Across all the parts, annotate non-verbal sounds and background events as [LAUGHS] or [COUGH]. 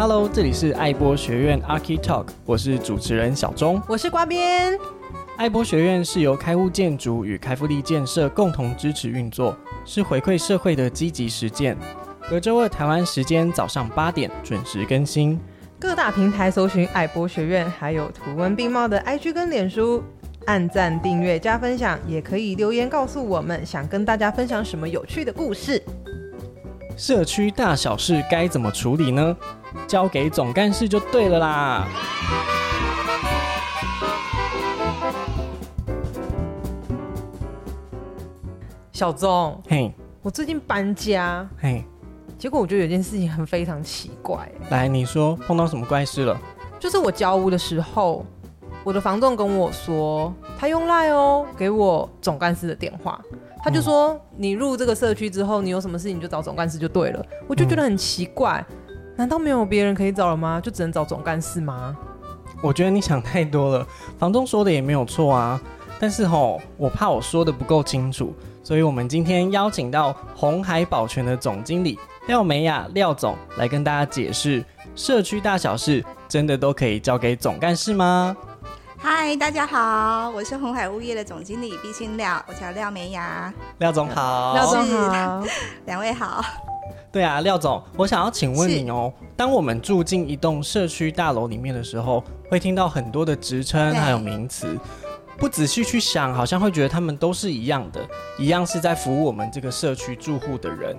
Hello，这里是爱播学院 Archi Talk，我是主持人小钟，我是瓜边。爱播学院是由开物建筑与开福利建设共同支持运作，是回馈社会的积极实践。隔周二台湾时间早上八点准时更新，各大平台搜寻爱播学院，还有图文并茂的 IG 跟脸书，按赞、订阅、加分享，也可以留言告诉我们，想跟大家分享什么有趣的故事。社区大小事该怎么处理呢？交给总干事就对了啦。小钟，嘿我最近搬家，嘿结果我觉得有件事情很非常奇怪。来，你说碰到什么怪事了？就是我交屋的时候，我的房东跟我说，他用赖哦给我总干事的电话，他就说、嗯、你入这个社区之后，你有什么事情你就找总干事就对了。我就觉得很奇怪。嗯难道没有别人可以找了吗？就只能找总干事吗？我觉得你想太多了。房东说的也没有错啊，但是吼，我怕我说的不够清楚，所以我们今天邀请到红海保全的总经理廖美雅廖总来跟大家解释：社区大小事真的都可以交给总干事吗？嗨，大家好，我是红海物业的总经理毕姓廖，我叫廖梅雅。廖总好，廖总好，两位好。[LAUGHS] 对啊，廖总，我想要请问你哦，是当我们住进一栋社区大楼里面的时候，会听到很多的职称还有名词，不仔细去想，好像会觉得他们都是一样的，一样是在服务我们这个社区住户的人。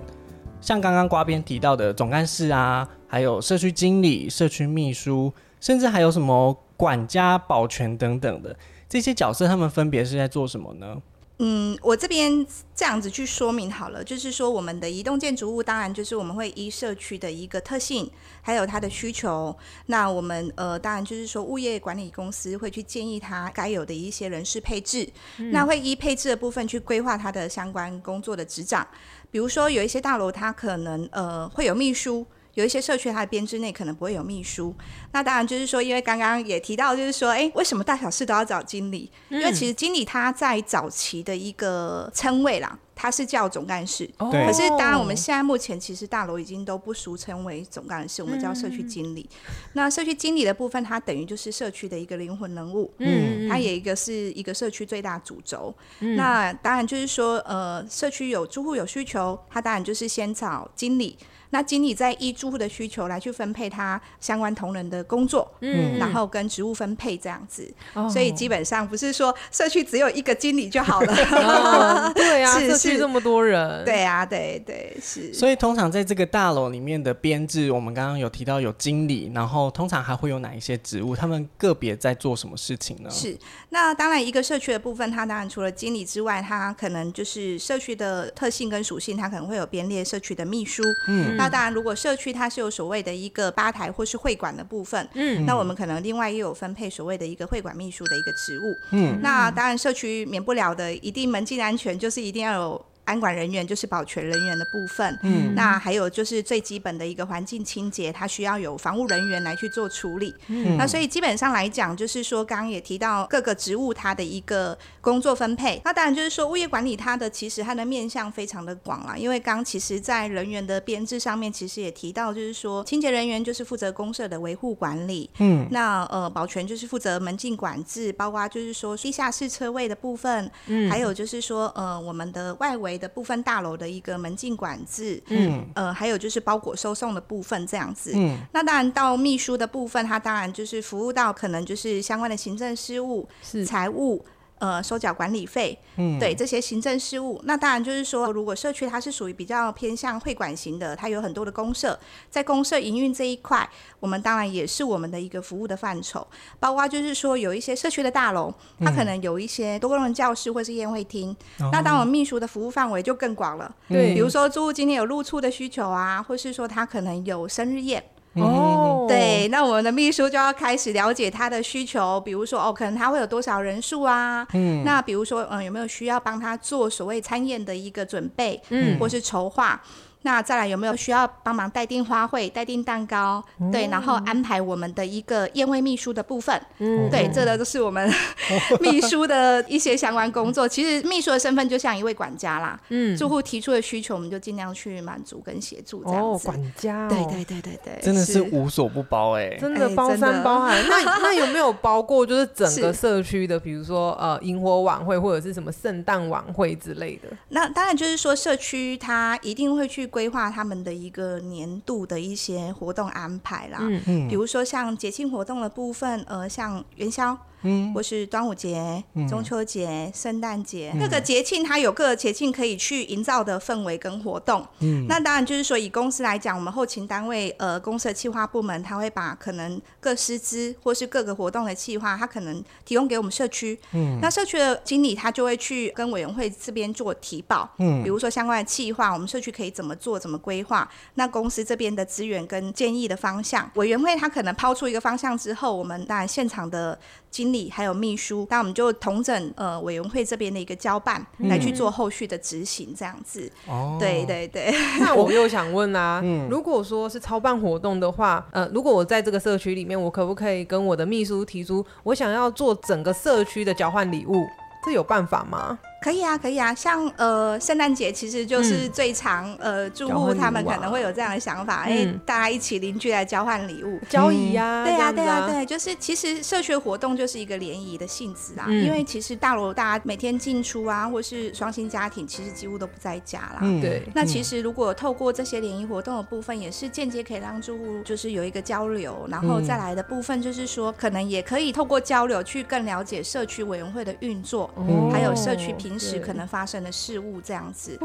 像刚刚瓜编提到的总干事啊，还有社区经理、社区秘书，甚至还有什么管家、保全等等的这些角色，他们分别是在做什么呢？嗯，我这边这样子去说明好了，就是说我们的移动建筑物，当然就是我们会依社区的一个特性，还有它的需求，那我们呃，当然就是说物业管理公司会去建议他该有的一些人事配置，嗯、那会依配置的部分去规划他的相关工作的执掌，比如说有一些大楼，它可能呃会有秘书。有一些社区，它的编制内可能不会有秘书。那当然就是说，因为刚刚也提到，就是说，哎，为什么大小事都要找经理？嗯、因为其实经理他在早期的一个称谓啦，他是叫总干事。哦、可是当然，我们现在目前其实大楼已经都不俗称为总干事，我们叫社区经理。嗯、那社区经理的部分，它等于就是社区的一个灵魂人物。嗯，它也一个是一个社区最大主轴。嗯、那当然就是说，呃，社区有住户有需求，他当然就是先找经理。那经理在依住户的需求来去分配他相关同仁的工作，嗯，然后跟职务分配这样子，嗯、所以基本上不是说社区只有一个经理就好了。[LAUGHS] 哦、对啊，[LAUGHS] 是社区这么多人，对啊，对对是。所以通常在这个大楼里面的编制，我们刚刚有提到有经理，然后通常还会有哪一些职务？他们个别在做什么事情呢？是，那当然一个社区的部分，它当然除了经理之外，它可能就是社区的特性跟属性，它可能会有编列社区的秘书，嗯。那当然，如果社区它是有所谓的一个吧台或是会馆的部分，嗯，那我们可能另外又有分配所谓的一个会馆秘书的一个职务，嗯，那当然社区免不了的，一定门禁安全就是一定要有。安管人员就是保全人员的部分，嗯，那还有就是最基本的一个环境清洁，它需要有防务人员来去做处理，嗯，那所以基本上来讲，就是说刚刚也提到各个职务它的一个工作分配，那当然就是说物业管理它的其实它的面向非常的广啦，因为刚其实在人员的编制上面，其实也提到就是说清洁人员就是负责公社的维护管理，嗯，那呃保全就是负责门禁管制，包括就是说地下室车位的部分，嗯，还有就是说呃我们的外围。的部分大楼的一个门禁管制，嗯，呃，还有就是包裹收送的部分这样子，嗯，那当然到秘书的部分，它当然就是服务到可能就是相关的行政事务、是财务。呃，收缴管理费，嗯，对这些行政事务，那当然就是说，如果社区它是属于比较偏向会馆型的，它有很多的公社，在公社营运这一块，我们当然也是我们的一个服务的范畴，包括就是说有一些社区的大楼，它可能有一些多功能教室或是宴会厅，嗯、那当我们秘书的服务范围就更广了，对，比如说住户今天有入厝的需求啊，或是说他可能有生日宴。哦，对，那我们的秘书就要开始了解他的需求，比如说哦，可能他会有多少人数啊？嗯，那比如说嗯，有没有需要帮他做所谓餐宴的一个准备，嗯，或是筹划？那再来有没有需要帮忙代订花卉、代订蛋糕？嗯、对，然后安排我们的一个宴会秘书的部分。嗯，对，这个都是我们 [LAUGHS] 秘书的一些相关工作。其实秘书的身份就像一位管家啦。嗯，住户提出的需求，我们就尽量去满足跟协助。这样子，哦，管家、哦。对对对对对，真的是无所不包哎、欸，真的包山包海。那 [LAUGHS] 那有没有包过就是整个社区的，比如说呃萤火晚会或者是什么圣诞晚会之类的？那当然就是说社区它一定会去。规划他们的一个年度的一些活动安排啦，嗯嗯，比如说像节庆活动的部分，呃，像元宵。嗯，或是端午节、中秋节、圣诞节，各个节庆它有各个节庆可以去营造的氛围跟活动。嗯，那当然就是说，以公司来讲，我们后勤单位呃，公司的企划部门，他会把可能各师资或是各个活动的企划，他可能提供给我们社区。嗯，那社区的经理他就会去跟委员会这边做提报。嗯，比如说相关的企划，我们社区可以怎么做、怎么规划？那公司这边的资源跟建议的方向，委员会他可能抛出一个方向之后，我们当然现场的。经理还有秘书，那我们就同整呃委员会这边的一个交办，嗯、来去做后续的执行，这样子。哦，对对对。[LAUGHS] 那我又想问啊，[LAUGHS] 嗯、如果说是操办活动的话，呃，如果我在这个社区里面，我可不可以跟我的秘书提出，我想要做整个社区的交换礼物？这有办法吗？可以啊，可以啊，像呃圣诞节其实就是最常、嗯、呃住户他们可能会有这样的想法，哎、嗯，大家一起邻居来交换礼物，交谊啊，对啊，对啊，对，就是其实社区活动就是一个联谊的性质啦，嗯、因为其实大楼大家每天进出啊，或是双薪家庭，其实几乎都不在家啦，嗯、对。那其实如果透过这些联谊活动的部分，也是间接可以让住户就是有一个交流，然后再来的部分就是说，可能也可以透过交流去更了解社区委员会的运作，嗯、还有社区平时可能发生的事物这样子，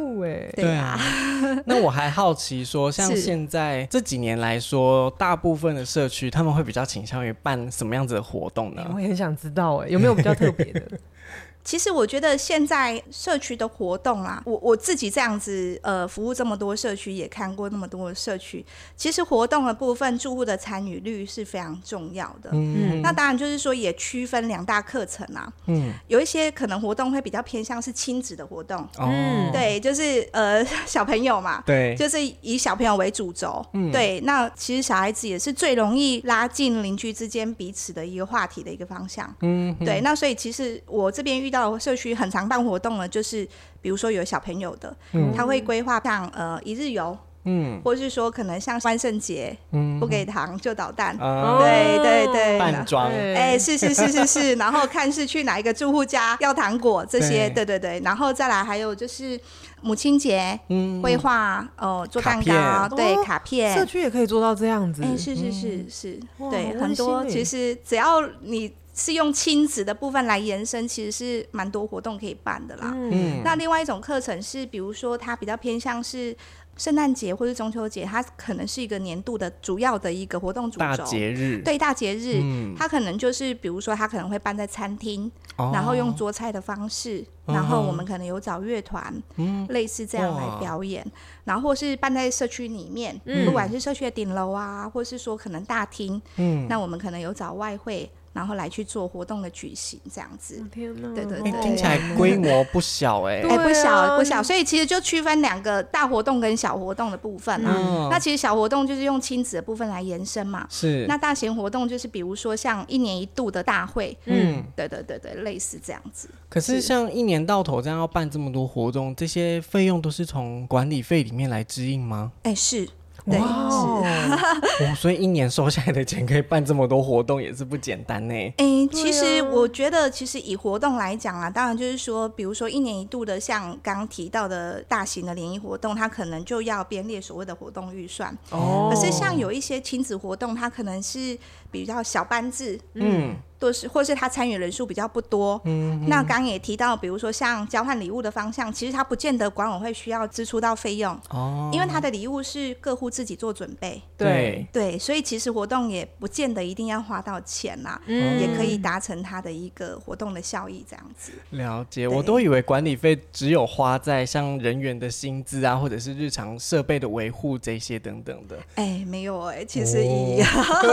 对啊。[LAUGHS] 那我还好奇说，像现在这几年来说，大部分的社区他们会比较倾向于办什么样子的活动呢？我也很想知道，哎，有没有比较特别的？[LAUGHS] [LAUGHS] 其实我觉得现在社区的活动啊，我我自己这样子呃服务这么多社区，也看过那么多的社区，其实活动的部分住户的参与率是非常重要的。嗯，那当然就是说也区分两大课程啊。嗯，有一些可能活动会比较偏向是亲子的活动。嗯，对，就是呃 [LAUGHS] 小朋友嘛，对，就是以小朋友为主轴。嗯，对，那其实小孩子也是最容易拉近邻居之间彼此的一个话题的一个方向。嗯，对，那所以其实我这边遇到。到社区很常办活动了，就是比如说有小朋友的，嗯、他会规划像呃一日游，嗯，或是说可能像万圣节，嗯，不给糖就捣蛋，哦、对对对，扮装，哎，是是是是是，然后看是去哪一个住户家要糖果这些，对，对对对，然后再来还有就是母亲节，嗯，绘画哦做蛋糕，片。对卡片，社区也可以做到这样子，哎，是是是是，嗯、对，很多其实只要你。是用亲子的部分来延伸，其实是蛮多活动可以办的啦。嗯，那另外一种课程是，比如说它比较偏向是圣诞节或是中秋节，它可能是一个年度的主要的一个活动主轴。大节日。对，大节日，嗯，它可能就是比如说它可能会办在餐厅，哦、然后用桌菜的方式，然后我们可能有找乐团，嗯，类似这样来表演，然后或是办在社区里面，嗯、不管是社区的顶楼啊，或是说可能大厅，嗯，那我们可能有找外烩。然后来去做活动的举行，这样子。天哪，对对对，听起来规模不小哎，哎不小不小，所以其实就区分两个大活动跟小活动的部分啊。那其实小活动就是用亲子的部分来延伸嘛。是。那大型活动就是比如说像一年一度的大会，嗯，对对对对，类似这样子。可是像一年到头这样要办这么多活动，这些费用都是从管理费里面来支应吗？哎是。对，哇，[LAUGHS] 所以一年收下来的钱可以办这么多活动，也是不简单呢。哎、欸，其实我觉得，其实以活动来讲啊，当然就是说，比如说一年一度的，像刚刚提到的大型的联谊活动，它可能就要编列所谓的活动预算。哦。可是像有一些亲子活动，它可能是比较小班制，嗯。都是，或是他参与人数比较不多。嗯，那刚刚也提到，比如说像交换礼物的方向，其实他不见得管委会需要支出到费用哦，因为他的礼物是各户自己做准备。对对，所以其实活动也不见得一定要花到钱啦，嗯，也可以达成他的一个活动的效益这样子。了解，我都以为管理费只有花在像人员的薪资啊，或者是日常设备的维护这些等等的。哎，没有哎，其实一样。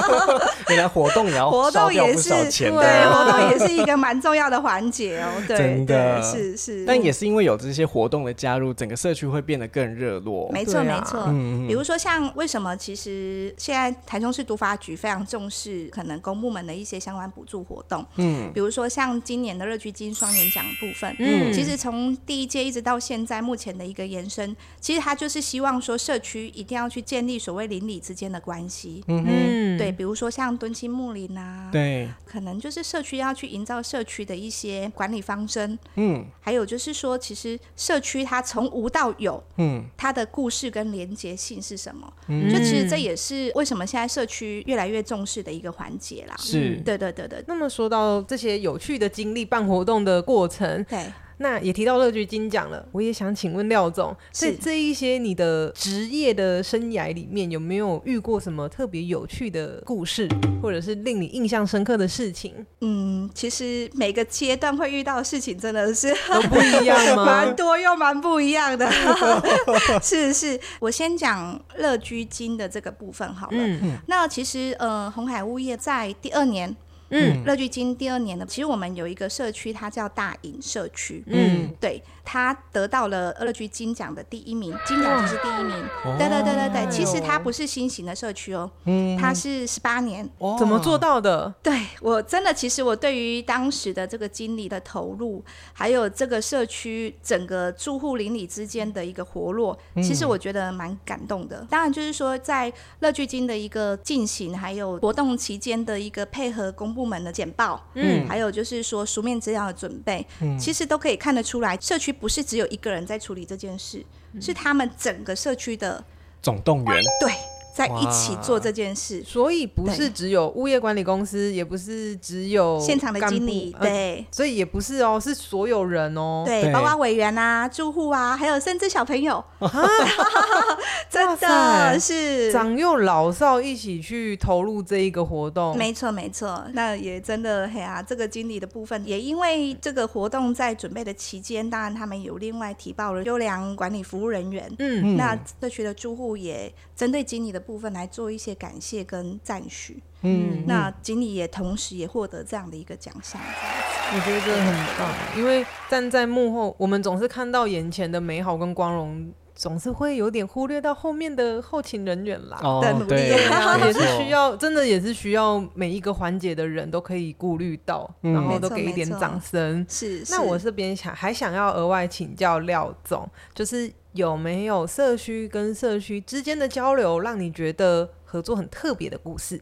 [LAUGHS] 原来活动也要活动也是。钱对，活动也是一个蛮重要的环节哦。[LAUGHS] 对，真的对是是。但也是因为有这些活动的加入，整个社区会变得更热络。没错没错。嗯，比如说像为什么其实现在台中市都发局非常重视可能公部门的一些相关补助活动。嗯。比如说像今年的乐居金双年奖部分，嗯，其实从第一届一直到现在目前的一个延伸，其实他就是希望说社区一定要去建立所谓邻里之间的关系。嗯嗯。对，比如说像敦亲睦邻啊，对，可能就是社区要去营造社区的一些管理方针。嗯。还有就是说，其实社区它从无到有，嗯，它的故事跟连结性是什么？嗯，就其实这也是为什么现在社区越来越重视的一个环节啦。是，对对对对。那么说到这些有趣的经历、办活动的过程，对。那也提到乐居金奖了，我也想请问廖总，在这一些你的职业的生涯里面，有没有遇过什么特别有趣的故事，或者是令你印象深刻的事情？嗯，其实每个阶段会遇到的事情真的是都不一样吗？[LAUGHS] 蛮多又蛮不一样的。[LAUGHS] 是是，我先讲乐居金的这个部分好了。嗯，那其实呃，红海物业在第二年。嗯，乐居金第二年呢，其实我们有一个社区，它叫大隐社区。嗯，对，它得到了乐居金奖的第一名，金奖就是第一名。哦、对对对对对，其实它不是新型的社区哦，嗯，它是十八年。哦，怎么做到的？对，我真的，其实我对于当时的这个经理的投入，还有这个社区整个住户邻里之间的一个活络，其实我觉得蛮感动的。嗯、当然，就是说在乐居金的一个进行，还有活动期间的一个配合公布。部门的简报，嗯，还有就是说书面资料的准备，嗯，其实都可以看得出来，社区不是只有一个人在处理这件事，嗯，是他们整个社区的总动员，对。在一起做这件事，所以不是只有物业管理公司，也不是只有现场的经理，对、呃，所以也不是哦，是所有人哦，对，包括委员啊、住户啊，还有甚至小朋友，[LAUGHS] 真的是。长幼老少一起去投入这一个活动，没错没错，那也真的嘿啊，这个经理的部分也因为这个活动在准备的期间，当然他们有另外提报了优良管理服务人员，嗯，那社区的住户也针对经理的。部分来做一些感谢跟赞许，嗯，那经理也同时也获得这样的一个奖项，我觉得这很棒，因为站在幕后，我们总是看到眼前的美好跟光荣，总是会有点忽略到后面的后勤人员啦哦，的努力，[LAUGHS] 也是需要，真的也是需要每一个环节的人都可以顾虑到，嗯、然后都给一点掌声。是，那我这边想还想要额外请教廖总，就是。有没有社区跟社区之间的交流，让你觉得合作很特别的故事？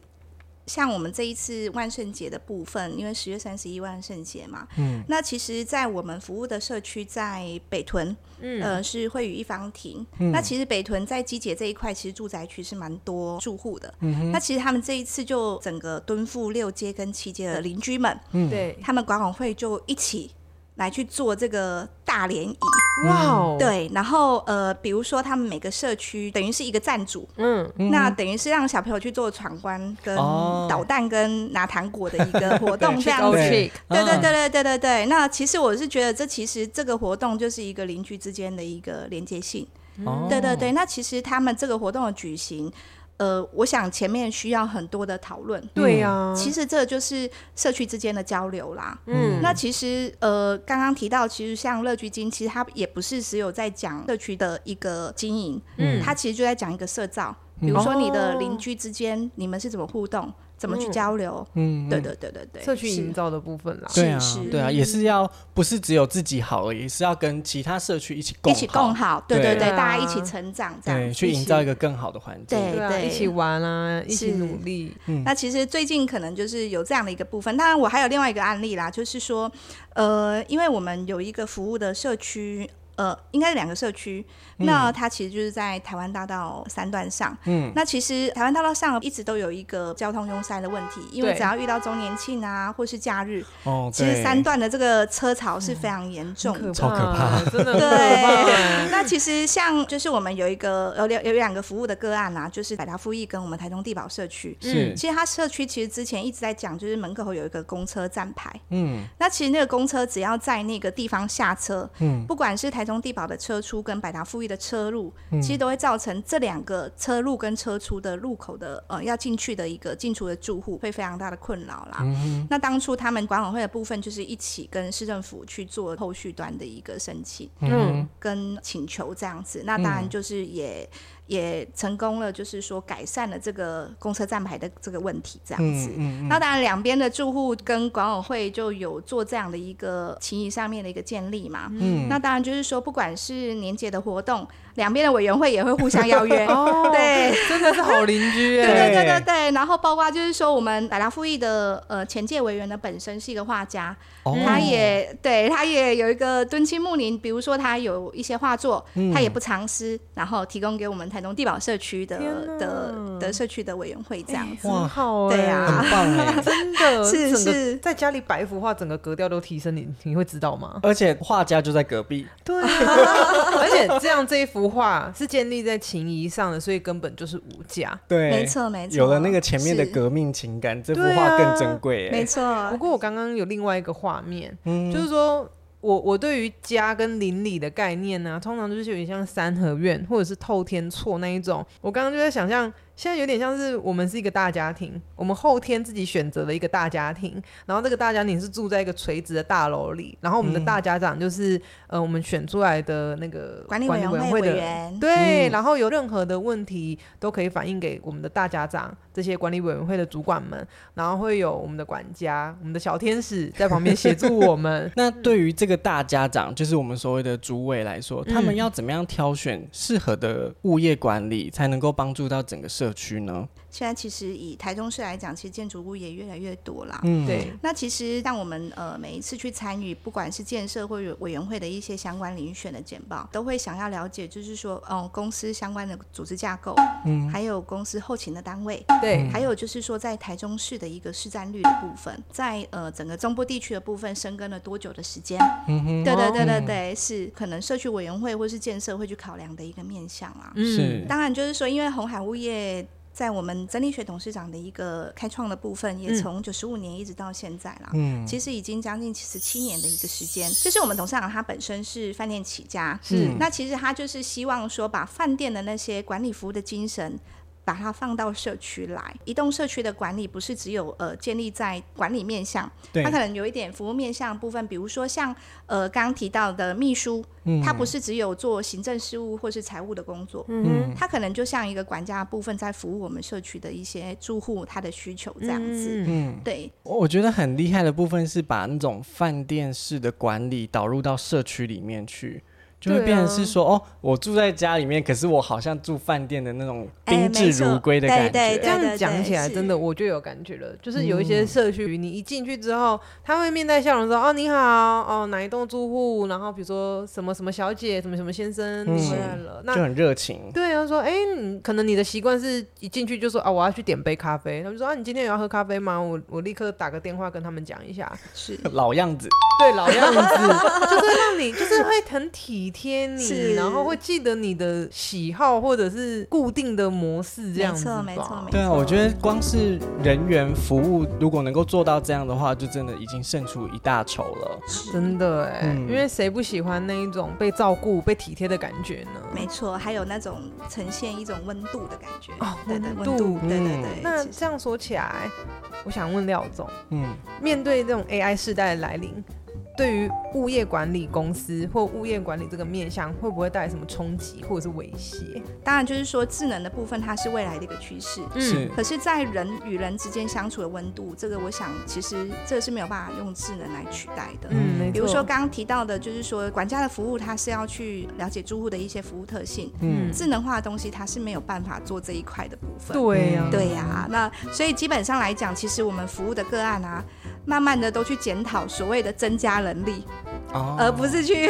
像我们这一次万圣节的部分，因为十月三十一万圣节嘛，嗯，那其实，在我们服务的社区在北屯，嗯，呃，是惠宇一方庭。嗯、那其实北屯在基捷这一块，其实住宅区是蛮多住户的。嗯哼，那其实他们这一次就整个敦富六街跟七街的邻居们，嗯，对，他们管委会就一起。来去做这个大联谊，哇哦！对，然后呃，比如说他们每个社区等于是一个站主，嗯，那等于是让小朋友去做闯关、跟捣蛋、跟拿糖果的一个活动，[LAUGHS] 这样子。对对对对对对对。那其实我是觉得，这其实这个活动就是一个邻居之间的一个连接性。对对对。那其实他们这个活动的举行。呃，我想前面需要很多的讨论。对呀、啊，其实这就是社区之间的交流啦。嗯，那其实呃，刚刚提到，其实像乐居金，其实它也不是只有在讲社区的一个经营，嗯，它其实就在讲一个社造，比如说你的邻居之间，嗯、你们是怎么互动？怎么去交流？嗯，对对对对对，社区营造的部分啦，对啊，对啊，也是要不是只有自己好而已，是要跟其他社区一起共一起共好，对对对，大家一起成长，这样去营造一个更好的环境，对对，一起玩啊，一起努力。那其实最近可能就是有这样的一个部分，当然我还有另外一个案例啦，就是说，呃，因为我们有一个服务的社区。呃，应该是两个社区，嗯、那它其实就是在台湾大道三段上。嗯，那其实台湾大道上一直都有一个交通拥塞的问题，因为只要遇到周年庆啊，或是假日，哦，其实三段的这个车潮是非常严重。的，超可怕，[LAUGHS] 真的。对，那其实像就是我们有一个有两有两个服务的个案啊，就是百达富义跟我们台中地堡社区。嗯，其实它社区其实之前一直在讲，就是门口有一个公车站牌。嗯，那其实那个公车只要在那个地方下车，嗯，不管是台台中地保的车出跟百达富裕的车入，嗯其实都会造成这两个车入跟车出的路口的呃要进去的一个进出的住户会非常大的困扰啦。嗯那当初他们管委会的部分就是一起跟市政府去做后续端的一个申请嗯跟请求这样子，那当然就是也。也成功了，就是说改善了这个公车站牌的这个问题，这样子。嗯嗯那当然，两边的住户跟管委会就有做这样的一个情谊上面的一个建立嘛。嗯那当然就是说，不管是年节的活动，两边的委员会也会互相邀约。[LAUGHS] 哦，对，真的是好邻居 [LAUGHS] 对哎。对对对对。然后包括就是说，我们百达富裕的呃前届委员呢，本身是一个画家，哦他也对他也有一个敦亲睦邻，比如说他有一些画作，他也不藏私，然后提供给我们台东地堡社区的的的社区的委员会这样子。哇好哎，对啊。很棒哎，[LAUGHS] 真的 [LAUGHS] 是整个是。在家里摆一幅画，整个格调都提升，你你会知道吗？而且画家就在隔壁，对啊，[LAUGHS] 而且这样这一幅画是建立在情谊上的，所以根本就是无价。对，没错没错。有了那个前面的革命情感，这幅画更珍贵哎，没错。不过我刚刚有另外一个画面，嗯。就是说我我对于家跟邻里的概念呢、通常就是有点像三合院或者是透天厝那一种。我刚刚就在想象，现在有点像是我们是一个大家庭，我们后天自己选择了一个大家庭，然后这个大家庭是住在一个垂直的大楼里，然后我们的大家长就是、呃我们选出来的那个管理委员会会的委员对，嗯然后有任何的问题都可以反映给我们的大家长这些管理委员会的主管们，然后会有我们的管家、我们的小天使在旁边协助我们。[LAUGHS] 那对于这个大家长，就是我们所谓的主委来说，他们嗯要怎么样挑选适合的物业管理，才能够帮助到整个社社区呢？现在其实以台中市来讲，其实建筑物也越来越多啦。嗯，对，那其实让我们呃每一次去参与，不管是建设或者委员会的一些相关遴选的简报，都会想要了解，就是说，哦、公司相关的组织架构，嗯还有公司后勤的单位，对，还有就是说，在台中市的一个市占率的部分，在呃整个中部地区的部分深耕了多久的时间？嗯哼，对对对对对，是可能社区委员会或是建设会去考量的一个面向啦。是嗯，当然就是说，因为红海物业在我们曾丽雪董事长的一个开创的部分，也从九十五年一直到现在啦，嗯，其实已经将近十七年的一个时间。就是我们董事长他本身是饭店起家，是嗯那其实他就是希望说，把饭店的那些管理服务的精神。把它放到社区来，移动社区的管理不是只有呃建立在管理面向，对。它可能有一点服务面向的部分，比如说像呃刚刚提到的秘书，嗯。他不是只有做行政事务或是财务的工作，嗯。他可能就像一个管家的部分，在服务我们社区的一些住户他的需求这样子。嗯。嗯，对，我我觉得很厉害的部分是把那种饭店式的管理导入到社区里面去。就会变成是说，哦，我住在家里面，可是我好像住饭店的那种宾至如归的感觉。哎没错这样对对讲起来，真的我就有感觉了。就是有一些社区，你一进去之后，他会面带笑容说：“哦，你好，哦，哪一栋住户？然后比如说什么什么小姐，什么什么先生，你回来了。”那就很热情。对啊，说：“哎，你可能你的习惯是一进去就说啊，我要去点杯咖啡。”他们说：“啊，你今天有要喝咖啡吗？我我立刻打个电话跟他们讲一下。”是 [LAUGHS] 老样子，对，老样子，[LAUGHS] 就是让你，就是会很体贴你，然后会记得你的喜好或者是固定的模式这样子吧。没错没错没错对啊，我觉得光是人员服务，如果能够做到这样的话，就真的已经胜出一大筹了。真的哎，嗯因为谁不喜欢那一种被照顾、被体贴的感觉呢？没错，还有那种呈现一种温度的感觉哦对对温度温度，对对嗯对。那这样说起来，我想问廖总，嗯，面对这种 AI 世代的来临，对于物业管理公司或物业管理这个面向，会不会带来什么冲击或者是威胁？当然就是说智能的部分，它是未来的一个趋势。嗯可是，在人与人之间相处的温度，这个我想其实这个是没有办法用智能来取代的。嗯，比如说刚刚提到的，就是说管家的服务，它是要去了解住户的一些服务特性，嗯智能化的东西它是没有办法做这一块的部分。对呀、嗯对呀、那所以基本上来讲，其实我们服务的个案啊，慢慢的都去检讨所谓的增加能力，哦。而不是去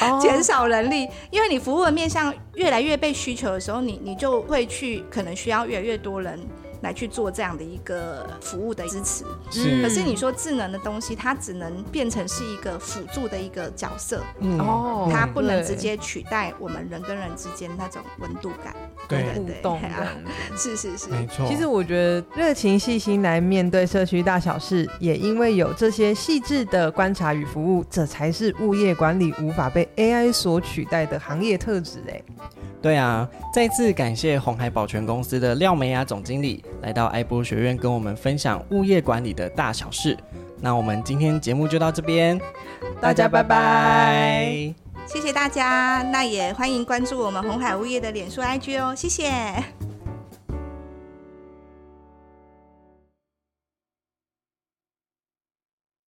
哦。[LAUGHS] 减少人力，因为你服务的面向越来越被需求的时候，你你就会去可能需要越来越多人来去做这样的一个服务的支持。是可是你说智能的东西，它只能变成是一个辅助的一个角色，嗯哦，它不能直接取代我们人跟人之间那种温度感。跟对互动。是是是，没错。其实我觉得热情细心来面对社区大小事，也因为有这些细致的观察与服务，这才是物业管理无法被 AI 所取代的行业特质。哎，对啊，再次感谢鸿海保全公司的廖美雅总经理来到艾波学院跟我们分享物业管理的大小事。那我们今天节目就到这边，大家拜拜。谢谢大家，那也欢迎关注我们鸿海物业的脸书 IG 哦，谢谢。